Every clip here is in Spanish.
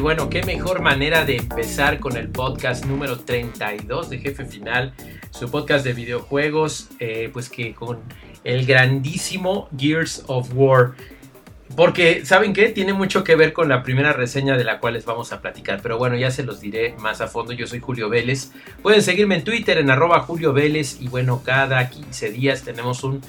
Y bueno, qué mejor manera de empezar con el podcast número 32 de Jefe Final, su podcast de videojuegos, eh, pues que con el grandísimo Gears of War. Porque, ¿saben qué? Tiene mucho que ver con la primera reseña de la cual les vamos a platicar. Pero bueno, ya se los diré más a fondo. Yo soy Julio Vélez. Pueden seguirme en Twitter en arroba Julio Vélez. Y bueno, cada 15 días tenemos un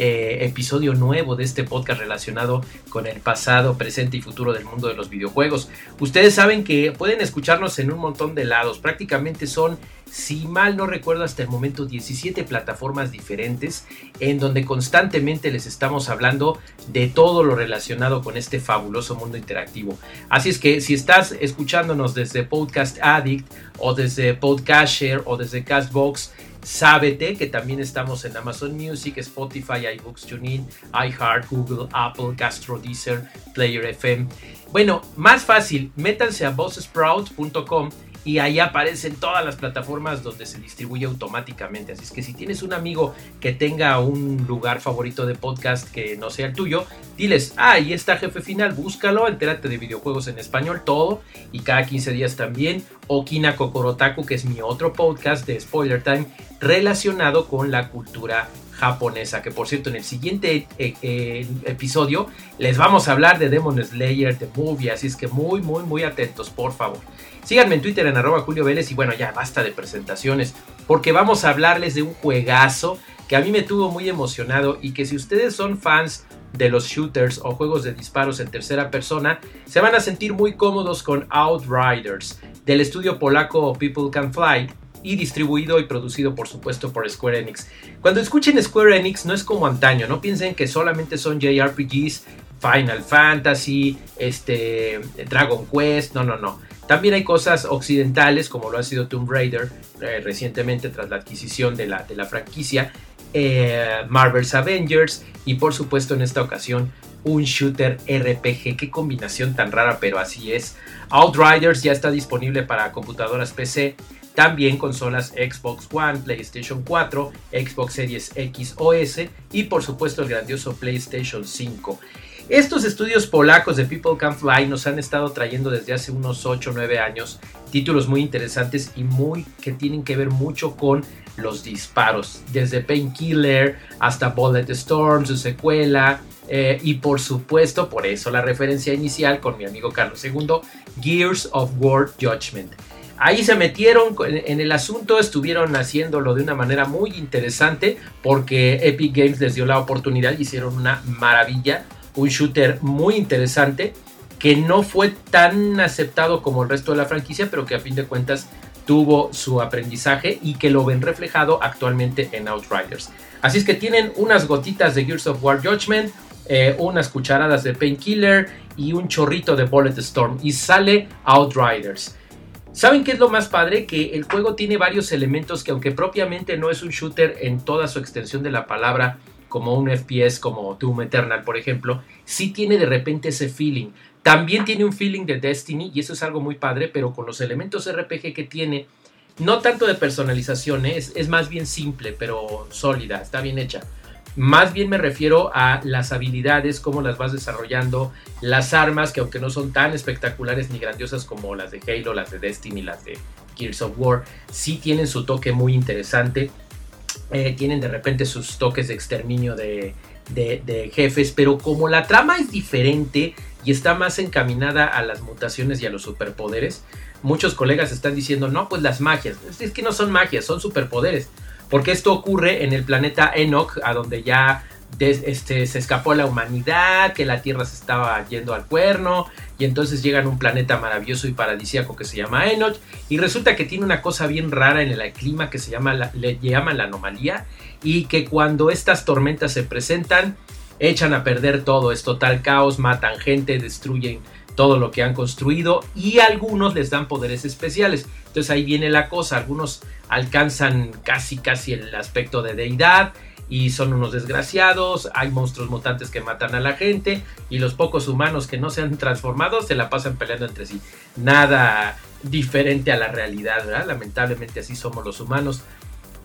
eh, episodio nuevo de este podcast relacionado con el pasado, presente y futuro del mundo de los videojuegos. Ustedes saben que pueden escucharnos en un montón de lados, prácticamente son, si mal no recuerdo hasta el momento, 17 plataformas diferentes en donde constantemente les estamos hablando de todo lo relacionado con este fabuloso mundo interactivo. Así es que si estás escuchándonos desde Podcast Addict o desde Podcasher o desde Castbox, Sábete que también estamos en Amazon Music, Spotify, iBooks, TuneIn, iHeart, Google, Apple, Castro, Deezer, Player FM. Bueno, más fácil, métanse a bosssprout.com y ahí aparecen todas las plataformas donde se distribuye automáticamente. Así es que si tienes un amigo que tenga un lugar favorito de podcast que no sea el tuyo, diles, ah, ahí está Jefe Final, búscalo, entérate de videojuegos en español, todo, y cada 15 días también. Okina Kokorotaku, que es mi otro podcast de Spoiler Time, relacionado con la cultura japonesa, que por cierto en el siguiente eh, eh, episodio les vamos a hablar de Demon Slayer, de Movie, así es que muy, muy, muy atentos, por favor. Síganme en Twitter en arroba Julio Vélez y bueno, ya basta de presentaciones, porque vamos a hablarles de un juegazo que a mí me tuvo muy emocionado y que si ustedes son fans de los shooters o juegos de disparos en tercera persona, se van a sentir muy cómodos con Outriders, del estudio polaco People Can Fly, y distribuido y producido por supuesto por Square Enix. Cuando escuchen Square Enix no es como antaño, no piensen que solamente son JRPGs, Final Fantasy, este, Dragon Quest, no, no, no. También hay cosas occidentales como lo ha sido Tomb Raider eh, recientemente tras la adquisición de la, de la franquicia, eh, Marvel's Avengers y por supuesto en esta ocasión un shooter RPG. Qué combinación tan rara, pero así es. Outriders ya está disponible para computadoras PC, también consolas Xbox One, PlayStation 4, Xbox Series X o S y por supuesto el grandioso PlayStation 5. Estos estudios polacos de People Can Fly nos han estado trayendo desde hace unos 8 o 9 años títulos muy interesantes y muy que tienen que ver mucho con los disparos, desde Painkiller hasta Bullet Storm, su secuela, eh, y por supuesto, por eso la referencia inicial con mi amigo Carlos II, Gears of War Judgment. Ahí se metieron en el asunto, estuvieron haciéndolo de una manera muy interesante porque Epic Games les dio la oportunidad hicieron una maravilla, un shooter muy interesante que no fue tan aceptado como el resto de la franquicia, pero que a fin de cuentas tuvo su aprendizaje y que lo ven reflejado actualmente en Outriders. Así es que tienen unas gotitas de Gears of War Judgment, eh, unas cucharadas de Painkiller y un chorrito de Bullet Storm y sale Outriders. ¿Saben qué es lo más padre? Que el juego tiene varios elementos que aunque propiamente no es un shooter en toda su extensión de la palabra, como un FPS como Doom Eternal, por ejemplo, sí tiene de repente ese feeling. También tiene un feeling de Destiny y eso es algo muy padre, pero con los elementos RPG que tiene, no tanto de personalización, ¿eh? es, es más bien simple, pero sólida, está bien hecha. Más bien me refiero a las habilidades, cómo las vas desarrollando, las armas, que aunque no son tan espectaculares ni grandiosas como las de Halo, las de Destiny, las de Gears of War, sí tienen su toque muy interesante. Eh, tienen de repente sus toques de exterminio de, de, jefes, pero como la trama es diferente y está más encaminada a las mutaciones y a los superpoderes, muchos colegas están diciendo, no, pues las magias, es que no son magias, son superpoderes. Porque esto ocurre en el planeta Enoch, a donde ya este, se escapó la humanidad, que la Tierra se estaba yendo al cuerno, y entonces llegan a un planeta maravilloso y paradisíaco que se llama Enoch, y resulta que tiene una cosa bien rara en el clima que se llama, le llaman la anomalía, y que cuando estas tormentas se presentan, echan a perder todo, es total caos, matan gente, destruyen todo lo que han construido y algunos les dan poderes especiales. Entonces ahí viene la cosa, algunos alcanzan casi casi el aspecto de deidad y son unos desgraciados, hay monstruos mutantes que matan a la gente y los pocos humanos que no se han transformado se la pasan peleando entre sí. Nada diferente a la realidad, ¿verdad? Lamentablemente así somos los humanos.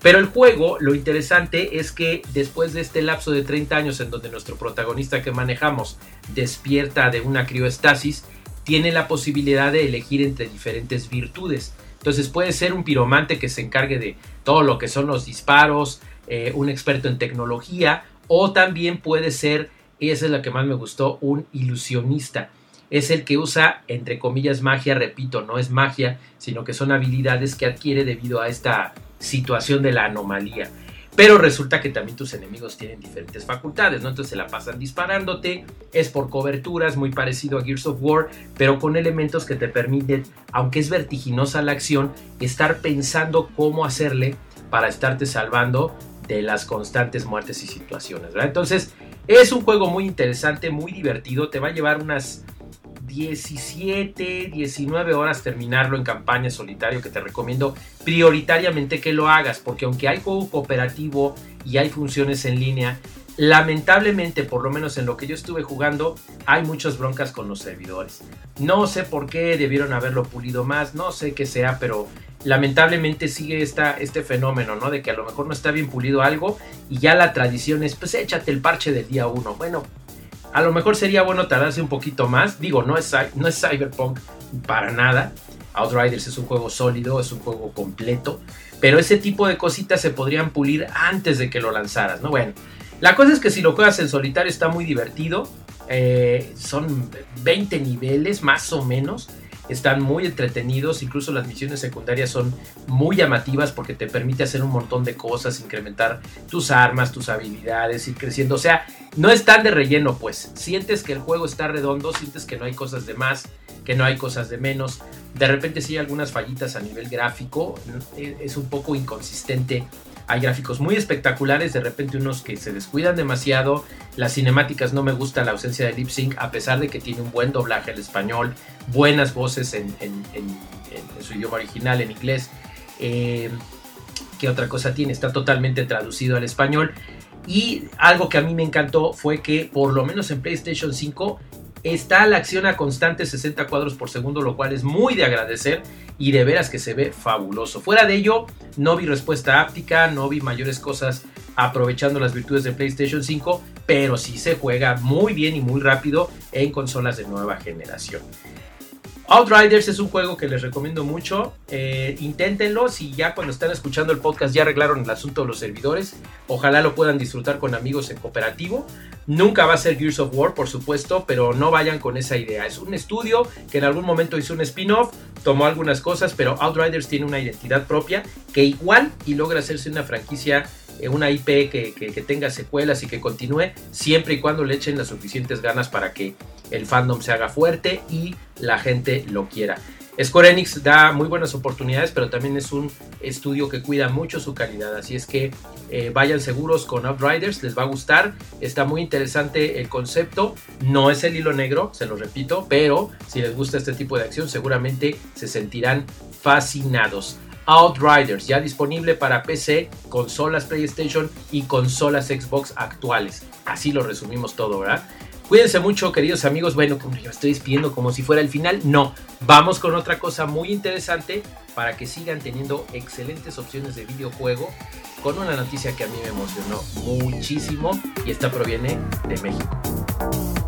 Pero el juego, lo interesante es que después de este lapso de 30 años en donde nuestro protagonista que manejamos despierta de una crioestasis, tiene la posibilidad de elegir entre diferentes virtudes. Entonces puede ser un piromante que se encargue de todo lo que son los disparos, eh, un experto en tecnología, o también puede ser, y esa es la que más me gustó, un ilusionista. Es el que usa, entre comillas, magia, repito, no es magia, sino que son habilidades que adquiere debido a esta situación de la anomalía. Pero resulta que también tus enemigos tienen diferentes facultades, ¿no? Entonces se la pasan disparándote, es por coberturas, muy parecido a Gears of War, pero con elementos que te permiten, aunque es vertiginosa la acción, estar pensando cómo hacerle para estarte salvando de las constantes muertes y situaciones. Entonces es un juego muy interesante, muy divertido, te va a llevar unas 17, 19 horas terminarlo en campaña solitario que te recomiendo prioritariamente que lo hagas porque aunque hay juego cooperativo y hay funciones en línea, lamentablemente por lo menos en lo que yo estuve jugando hay muchas broncas con los servidores. No sé por qué debieron haberlo pulido más, no sé qué sea, pero lamentablemente sigue esta, este fenómeno, ¿no? De que a lo mejor no está bien pulido algo y ya la tradición es, pues échate el parche del día 1. Bueno, a lo mejor sería bueno tardarse un poquito más. Digo, no es, no es Cyberpunk para nada. Outriders es un juego sólido, es un juego completo. Pero ese tipo de cositas se podrían pulir antes de que lo lanzaras, ¿no? Bueno, la cosa es que si lo juegas en solitario está muy divertido. Eh, son 20 niveles más o menos están muy entretenidos, incluso las misiones secundarias son muy llamativas porque te permite hacer un montón de cosas, incrementar tus armas, tus habilidades, ir creciendo. O sea, no están de relleno, pues. Sientes que el juego está redondo, sientes que no hay cosas de más, que no hay cosas de menos. De repente sí hay algunas fallitas a nivel gráfico, es un poco inconsistente hay gráficos muy espectaculares, de repente unos que se descuidan demasiado. Las cinemáticas no me gusta la ausencia de lip sync, a pesar de que tiene un buen doblaje al español, buenas voces en, su idioma original, en inglés. Eh, ¿Qué otra cosa tiene? Está totalmente traducido al español. Y algo que a mí me encantó fue que, por lo menos en PlayStation 5, está la acción a constante 60 cuadros por segundo, lo cual es muy de agradecer y de veras que se ve fabuloso. Fuera de ello, no vi respuesta áptica, no vi mayores cosas aprovechando las virtudes de PlayStation 5, pero sí se juega muy bien y muy rápido en consolas de nueva generación. Outriders es un juego que les recomiendo mucho. Eh, inténtenlo. Si ya cuando están escuchando el podcast ya arreglaron el asunto de los servidores, ojalá lo puedan disfrutar con amigos en cooperativo. Nunca va a ser Gears of War, por supuesto, pero no vayan con esa idea. Es un estudio que en algún momento hizo un spin-off, tomó algunas cosas, pero Outriders tiene una identidad propia que igual y logra hacerse una franquicia una IP que, tenga secuelas y que continúe siempre y cuando le echen las suficientes ganas para que el fandom se haga fuerte y la gente lo quiera. Square Enix da muy buenas oportunidades, pero también es un estudio que cuida mucho su calidad. Así es que eh, vayan seguros con Outriders, les va a gustar. Está muy interesante el concepto. No es el hilo negro, se lo repito, pero si les gusta este tipo de acción, seguramente se sentirán fascinados. Outriders, ya disponible para PC, consolas PlayStation y consolas Xbox actuales. Así lo resumimos todo, ¿verdad? Cuídense mucho, queridos amigos. Bueno, como yo estoy despidiendo como si fuera el final, no. Vamos con otra cosa muy interesante para que sigan teniendo excelentes opciones de videojuego con una noticia que a mí me emocionó muchísimo y esta proviene de México.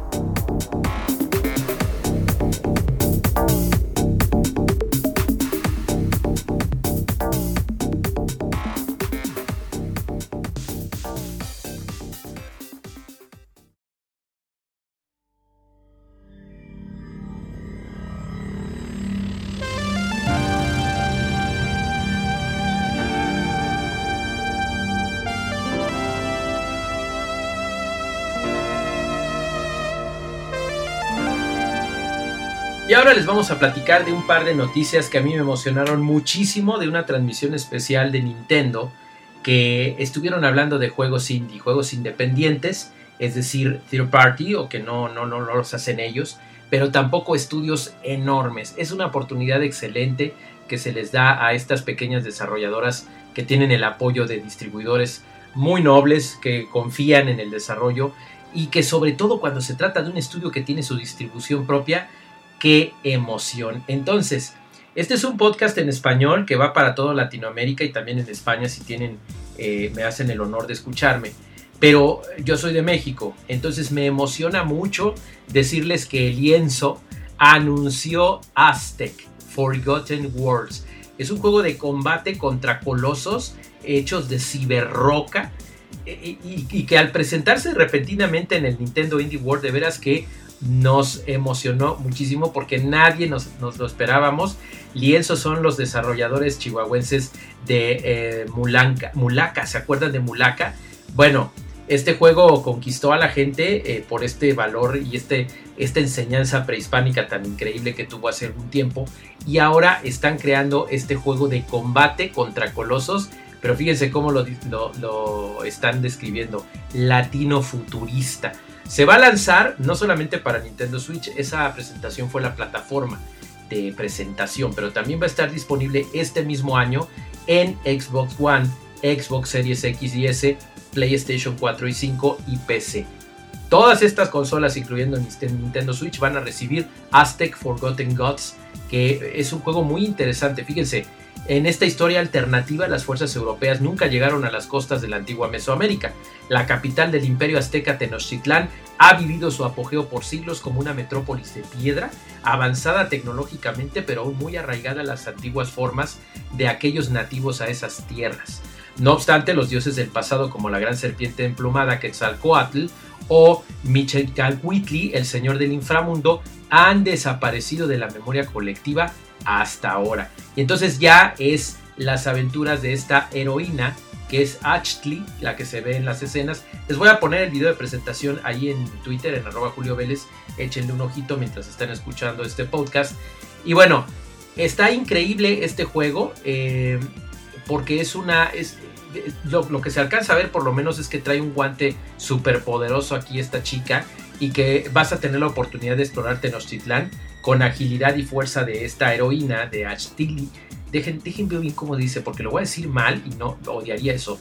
Ahora les vamos a platicar de un par de noticias que a mí me emocionaron muchísimo de una transmisión especial de Nintendo que estuvieron hablando de juegos indie, juegos independientes, es decir, third party o que no, no, no, los hacen ellos, pero tampoco estudios enormes. Es una oportunidad excelente que se les da a estas pequeñas desarrolladoras que tienen el apoyo de distribuidores muy nobles, que confían en el desarrollo y que sobre todo cuando se trata de un estudio que tiene su distribución propia, qué emoción. Entonces, este es un podcast en español que va para toda Latinoamérica y también en España si tienen, eh, me hacen el honor de escucharme. Pero yo soy de México, entonces me emociona mucho decirles que el lienzo anunció Aztec, Forgotten Worlds. Es un juego de combate contra colosos hechos de ciberroca y, y, que al presentarse repentinamente en el Nintendo Indie World, de veras que nos emocionó muchísimo porque nadie nos, lo esperábamos. Lienzo son los desarrolladores chihuahuenses de eh, Mulaka, ¿se acuerdan de Mulaka? Bueno, este juego conquistó a la gente eh, por este valor y este, esta enseñanza prehispánica tan increíble que tuvo hace algún tiempo. Y ahora están creando este juego de combate contra colosos. Pero fíjense cómo lo, lo están describiendo. Latino futurista. Se va a lanzar no solamente para Nintendo Switch, esa presentación fue la plataforma de presentación, pero también va a estar disponible este mismo año en Xbox One, Xbox Series X y S, PlayStation 4 y 5 y PC. Todas estas consolas, incluyendo Nintendo Switch, van a recibir Aztec Forgotten Gods, que es un juego muy interesante. Fíjense, en esta historia alternativa, las fuerzas europeas nunca llegaron a las costas de la antigua Mesoamérica. La capital del imperio azteca Tenochtitlán ha vivido su apogeo por siglos como una metrópolis de piedra, avanzada tecnológicamente pero aún muy arraigada a las antiguas formas de aquellos nativos a esas tierras. No obstante, los dioses del pasado como la gran serpiente emplumada Quetzalcoatl o Michelcalcuitli, el señor del inframundo, han desaparecido de la memoria colectiva hasta ahora. Y entonces ya es las aventuras de esta heroína que es Ashley, la que se ve en las escenas. Les voy a poner el video de presentación ahí en Twitter, en arroba Julio Vélez. Échenle un ojito mientras están escuchando este podcast. Y bueno, está increíble este juego eh, porque es una... Es, lo, lo, que se alcanza a ver por lo menos es que trae un guante súper poderoso aquí esta chica y que vas a tener la oportunidad de explorar Tenochtitlán con agilidad y fuerza de esta heroína de Ashtili. Dejen, bien cómo dice, porque lo voy a decir mal y no odiaría eso.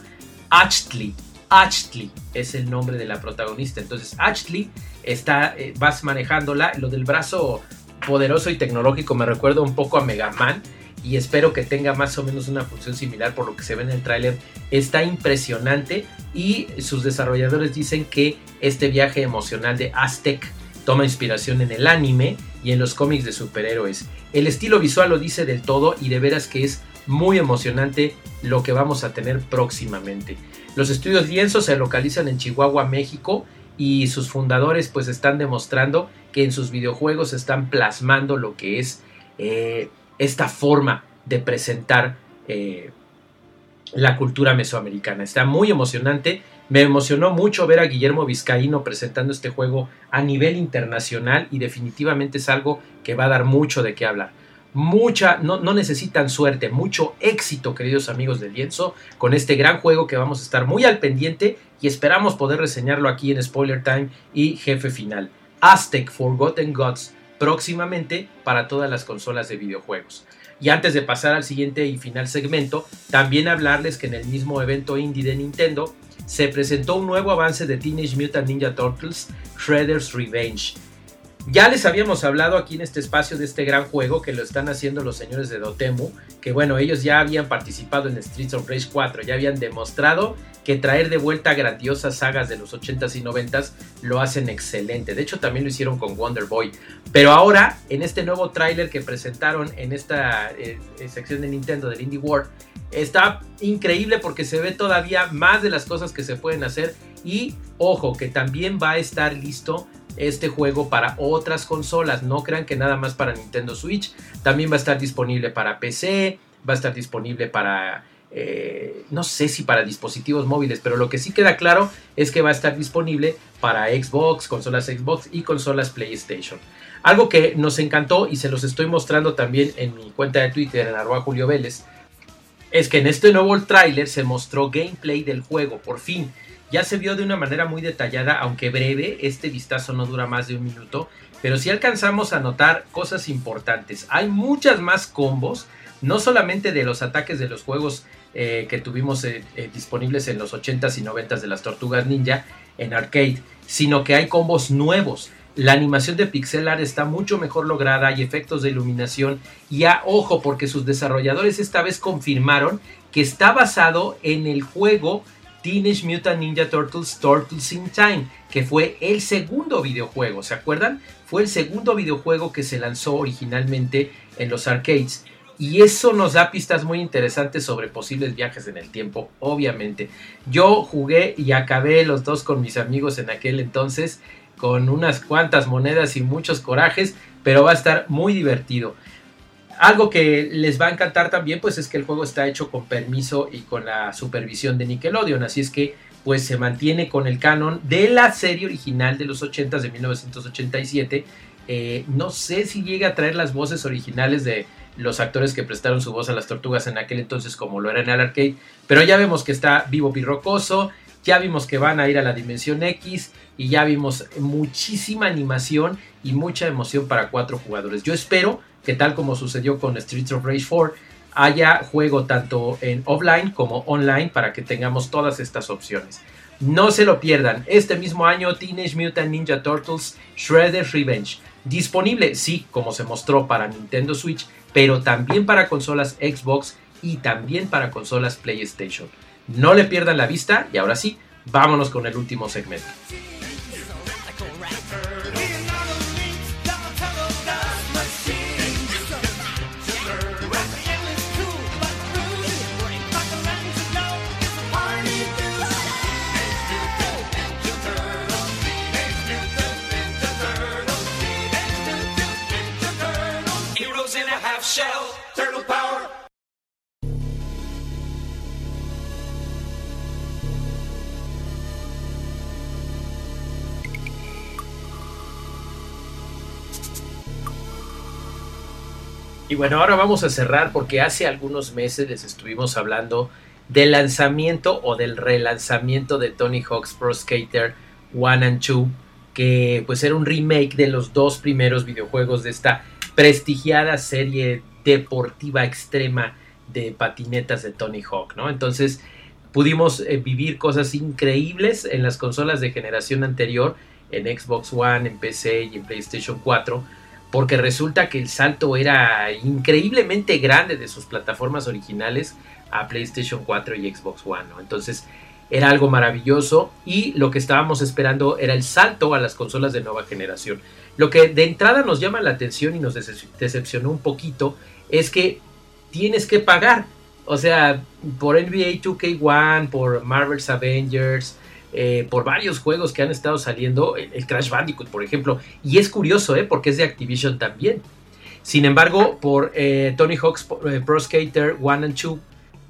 Ashtli, Ashley es el nombre de la protagonista. Entonces, Ashley está, eh, vas manejándola. Lo del brazo poderoso y tecnológico me recuerda un poco a Mega Man. Y espero que tenga más o menos una función similar por lo que se ve en el tráiler. Está impresionante y sus desarrolladores dicen que este viaje emocional de Aztec toma inspiración en el anime y en los cómics de superhéroes. El estilo visual lo dice del todo y de veras que es muy emocionante lo que vamos a tener próximamente. Los estudios Lienzo se localizan en Chihuahua, México y sus fundadores pues están demostrando que en sus videojuegos están plasmando lo que es eh, esta forma de presentar eh, la cultura mesoamericana. Está muy emocionante me emocionó mucho ver a Guillermo Vizcaíno presentando este juego a nivel internacional y definitivamente es algo que va a dar mucho de qué hablar. Mucha, no, no necesitan suerte, mucho éxito, queridos amigos del lienzo, con este gran juego que vamos a estar muy al pendiente y esperamos poder reseñarlo aquí en Spoiler Time y Jefe Final. Aztec Forgotten Gods próximamente para todas las consolas de videojuegos. Y antes de pasar al siguiente y final segmento, también hablarles que en el mismo evento indie de Nintendo se presentó un nuevo avance de Teenage Mutant Ninja Turtles Shredder's Revenge. Ya les habíamos hablado aquí en este espacio de este gran juego que lo están haciendo los señores de Dotemu, que bueno, ellos ya habían participado en Streets of Rage 4, ya habían demostrado que traer de vuelta grandiosas sagas de los 80s y 90s lo hacen excelente. De hecho, también lo hicieron con Wonder Boy. Pero ahora, en este nuevo tráiler que presentaron en esta eh, sección de Nintendo del Indie World, Está increíble porque se ve todavía más de las cosas que se pueden hacer. Y ojo, que también va a estar listo este juego para otras consolas. No crean que nada más para Nintendo Switch. También va a estar disponible para PC. Va a estar disponible para... Eh, no sé si para dispositivos móviles, pero lo que sí queda claro es que va a estar disponible para Xbox, consolas Xbox y consolas PlayStation. Algo que nos encantó y se los estoy mostrando también en mi cuenta de Twitter en arroba Julio Vélez es que en este nuevo tráiler se mostró gameplay del juego, por fin. Ya se vio de una manera muy detallada, aunque breve, este vistazo no dura más de un minuto, pero sí alcanzamos a notar cosas importantes. Hay muchas más combos, no solamente de los ataques de los juegos eh, que tuvimos eh, eh, disponibles en los 80s y 90s de las Tortugas Ninja en arcade, sino que hay combos nuevos. La animación de pixel art está mucho mejor lograda, hay efectos de iluminación y a ojo porque sus desarrolladores esta vez confirmaron que está basado en el juego Teenage Mutant Ninja Turtles Turtles in Time, que fue el segundo videojuego, ¿se acuerdan? Fue el segundo videojuego que se lanzó originalmente en los arcades. Y eso nos da pistas muy interesantes sobre posibles viajes en el tiempo, obviamente. Yo jugué y acabé los dos con mis amigos en aquel entonces, con unas cuantas monedas y muchos corajes, pero va a estar muy divertido. Algo que les va a encantar también, pues es que el juego está hecho con permiso y con la supervisión de Nickelodeon, así es que pues se mantiene con el canon de la serie original de los 80 de 1987. Eh, no sé si llega a traer las voces originales de los actores que prestaron su voz a las tortugas en aquel entonces como lo era en el arcade, pero ya vemos que está vivo pirrocoso, ya vimos que van a ir a la dimensión X y ya vimos muchísima animación y mucha emoción para cuatro jugadores. Yo espero que tal como sucedió con Streets of Rage 4, haya juego tanto en offline como online para que tengamos todas estas opciones. No se lo pierdan, este mismo año Teenage Mutant Ninja Turtles Shredder's Revenge. Disponible, sí, como se mostró para Nintendo Switch, pero también para consolas Xbox y también para consolas PlayStation. No le pierdan la vista y ahora sí, vámonos con el último segmento. Y bueno, ahora vamos a cerrar porque hace algunos meses les estuvimos hablando del lanzamiento o del relanzamiento de Tony Hawk's Pro Skater 1 and 2, que pues era un remake de los dos primeros videojuegos de esta prestigiada serie deportiva extrema de patinetas de Tony Hawk, ¿no? Entonces pudimos eh, vivir cosas increíbles en las consolas de generación anterior, en Xbox One, en PC y en PlayStation 4, porque resulta que el salto era increíblemente grande de sus plataformas originales a PlayStation 4 y Xbox One, ¿no? Entonces era algo maravilloso y lo que estábamos esperando era el salto a las consolas de nueva generación. Lo que de entrada nos llama la atención y nos decepcionó un poquito es que tienes que pagar. O sea, por NBA 2K1, por Marvel's Avengers, eh, por varios juegos que han estado saliendo, el, Crash Bandicoot, por ejemplo. Y es curioso, ¿eh? porque es de Activision también. Sin embargo, por eh, Tony Hawk's eh, Pro Skater 1 and 2,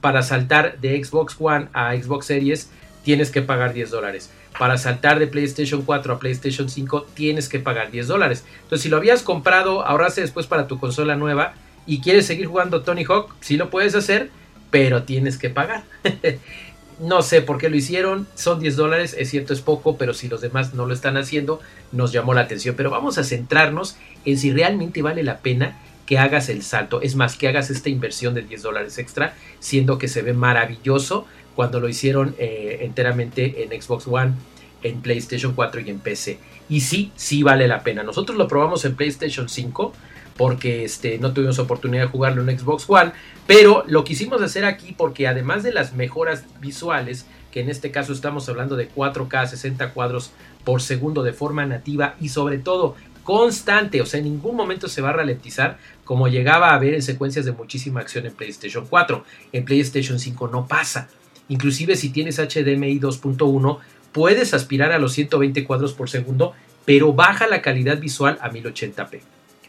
para saltar de Xbox One a Xbox Series, tienes que pagar 10 dólares para saltar de PlayStation 4 a PlayStation 5 tienes que pagar 10 dólares. Entonces, si lo habías comprado, ahorraste después para tu consola nueva y quieres seguir jugando Tony Hawk, sí lo puedes hacer, pero tienes que pagar. no sé por qué lo hicieron, son 10 dólares, es cierto, es poco, pero si los demás no lo están haciendo, nos llamó la atención. Pero vamos a centrarnos en si realmente vale la pena que hagas el salto. Es más, que hagas esta inversión de 10 dólares extra, siendo que se ve maravilloso cuando lo hicieron eh, enteramente en Xbox One, en PlayStation 4 y en PC. Y sí, sí vale la pena. Nosotros lo probamos en PlayStation 5 porque este, no tuvimos oportunidad de jugarlo en Xbox One, pero lo quisimos hacer aquí porque además de las mejoras visuales, que en este caso estamos hablando de 4K 60 cuadros por segundo de forma nativa y sobre todo constante, o sea, en ningún momento se va a ralentizar como llegaba a ver en secuencias de muchísima acción en PlayStation 4. En PlayStation 5 no pasa. Inclusive si tienes HDMI 2.1 puedes aspirar a los 120 cuadros por segundo, pero baja la calidad visual a 1080p.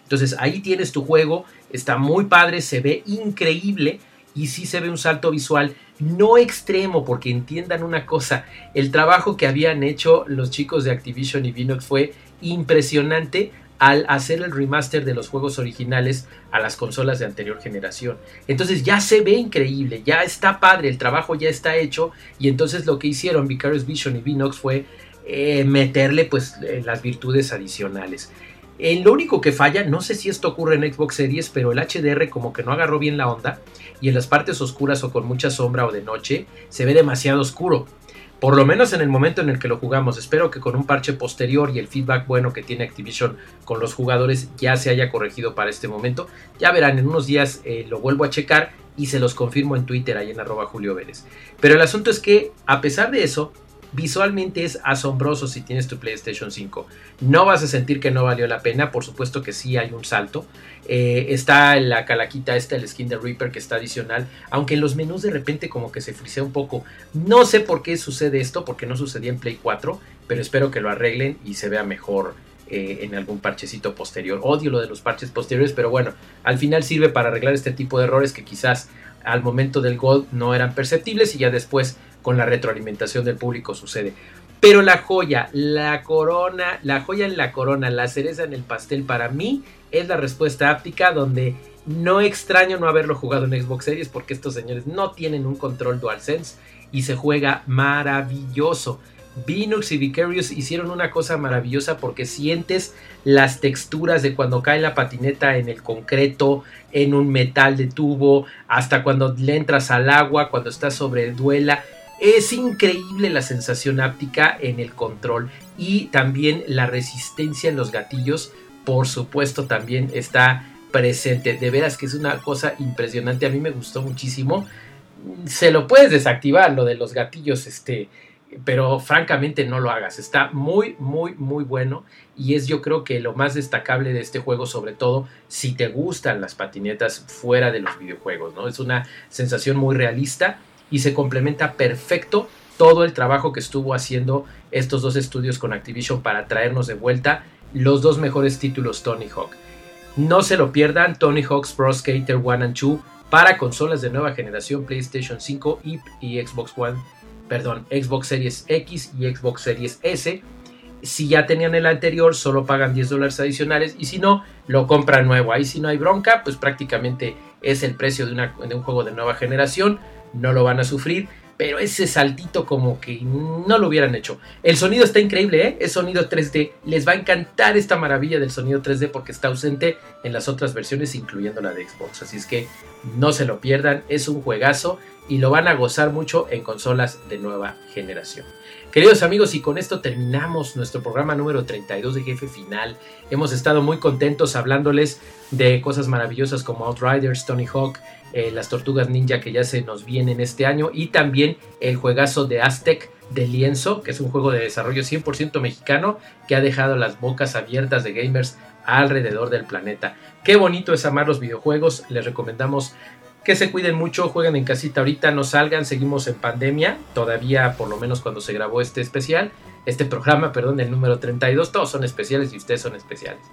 Entonces ahí tienes tu juego, está muy padre, se ve increíble y sí se ve un salto visual no extremo, porque entiendan una cosa, el trabajo que habían hecho los chicos de Activision y Vinox fue impresionante al hacer el remaster de los juegos originales a las consolas de anterior generación. Entonces ya se ve increíble, ya está padre, el trabajo ya está hecho y entonces lo que hicieron Vicarious Vision y Vinox fue eh, meterle pues eh, las virtudes adicionales. Eh, lo único que falla, no sé si esto ocurre en Xbox Series, pero el HDR como que no agarró bien la onda y en las partes oscuras o con mucha sombra o de noche se ve demasiado oscuro. Por lo menos en el momento en el que lo jugamos. Espero que con un parche posterior y el feedback bueno que tiene Activision con los jugadores ya se haya corregido para este momento. Ya verán, en unos días eh, lo vuelvo a checar y se los confirmo en Twitter ahí en arroba Julio Vélez. Pero el asunto es que a pesar de eso, Visualmente es asombroso si tienes tu PlayStation 5. No vas a sentir que no valió la pena, por supuesto que sí hay un salto. Eh, está la calaquita esta, el skin de Reaper que está adicional, aunque en los menús de repente como que se frisea un poco. No sé por qué sucede esto, porque no sucedía en Play 4, pero espero que lo arreglen y se vea mejor eh, en algún parchecito posterior. Odio lo de los parches posteriores, pero bueno, al final sirve para arreglar este tipo de errores que quizás al momento del Gold no eran perceptibles y ya después con la retroalimentación del público sucede. Pero la joya, la corona, la joya en la corona, la cereza en el pastel para mí es la respuesta áptica donde no extraño no haberlo jugado en Xbox Series porque estos señores no tienen un control DualSense y se juega maravilloso. Linux y Vicarious hicieron una cosa maravillosa porque sientes las texturas de cuando cae la patineta en el concreto, en un metal de tubo, hasta cuando le entras al agua, cuando estás sobre duela. Es increíble la sensación áptica en el control y también la resistencia en los gatillos, por supuesto, también está presente. De veras que es una cosa impresionante. A mí me gustó muchísimo. Se lo puedes desactivar, lo de los gatillos, este, pero francamente no lo hagas. Está muy, muy, muy bueno y es yo creo que lo más destacable de este juego, sobre todo si te gustan las patinetas fuera de los videojuegos, ¿no? Es una sensación muy realista y se complementa perfecto todo el trabajo que estuvo haciendo estos dos estudios con Activision para traernos de vuelta los dos mejores títulos Tony Hawk. No se lo pierdan, Tony Hawk's Pro Skater 1 and 2 para consolas de nueva generación PlayStation 5 y, Xbox One, perdón, Xbox Series X y Xbox Series S. Si ya tenían el anterior, solo pagan 10 dólares adicionales y si no, lo compran nuevo. Ahí si no hay bronca, pues prácticamente es el precio de un juego de nueva generación no lo van a sufrir, pero ese saltito como que no lo hubieran hecho. El sonido está increíble, ¿eh? es sonido 3D. Les va a encantar esta maravilla del sonido 3D porque está ausente en las otras versiones, incluyendo la de Xbox. Así es que no se lo pierdan, es un juegazo y lo van a gozar mucho en consolas de nueva generación. Queridos amigos, y con esto terminamos nuestro programa número 32 de Jefe Final. Hemos estado muy contentos hablándoles de cosas maravillosas como Outriders, Tony Hawk, eh, las Tortugas Ninja que ya se nos vienen este año y también el juegazo de Aztec de Lienzo, que es un juego de desarrollo 100% mexicano que ha dejado las bocas abiertas de gamers alrededor del planeta. Qué bonito es amar los videojuegos, les recomendamos que se cuiden mucho, jueguen en casita ahorita, no salgan, seguimos en pandemia, todavía por lo menos cuando se grabó este especial, este programa, perdón, el número 32, todos son especiales y ustedes son especiales.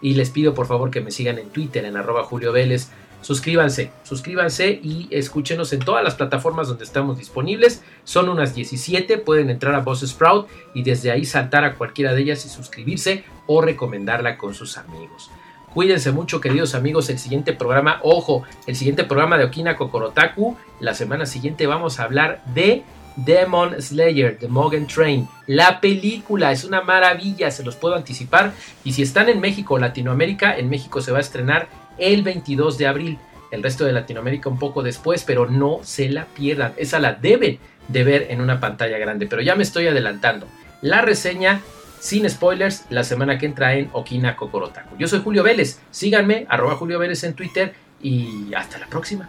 Y les pido por favor que me sigan en Twitter en arroba Julio Vélez, suscríbanse, suscríbanse y escúchenos en todas las plataformas donde estamos disponibles. Son unas 17, pueden entrar a Boss Sprout y desde ahí saltar a cualquiera de ellas y suscribirse o recomendarla con sus amigos. Cuídense mucho, queridos amigos. El siguiente programa, ojo, el siguiente programa de Okina Kokorotaku. La semana siguiente vamos a hablar de Demon Slayer, The Mogen Train. La película es una maravilla, se los puedo anticipar. Y si están en México o Latinoamérica, en México se va a estrenar el 22 de abril. El resto de Latinoamérica un poco después, pero no se la pierdan. Esa la deben de ver en una pantalla grande. Pero ya me estoy adelantando. La reseña sin spoilers la semana que entra en Okina Kokorotaku. Yo soy Julio Vélez, síganme, arroba Julio Vélez en Twitter y hasta la próxima.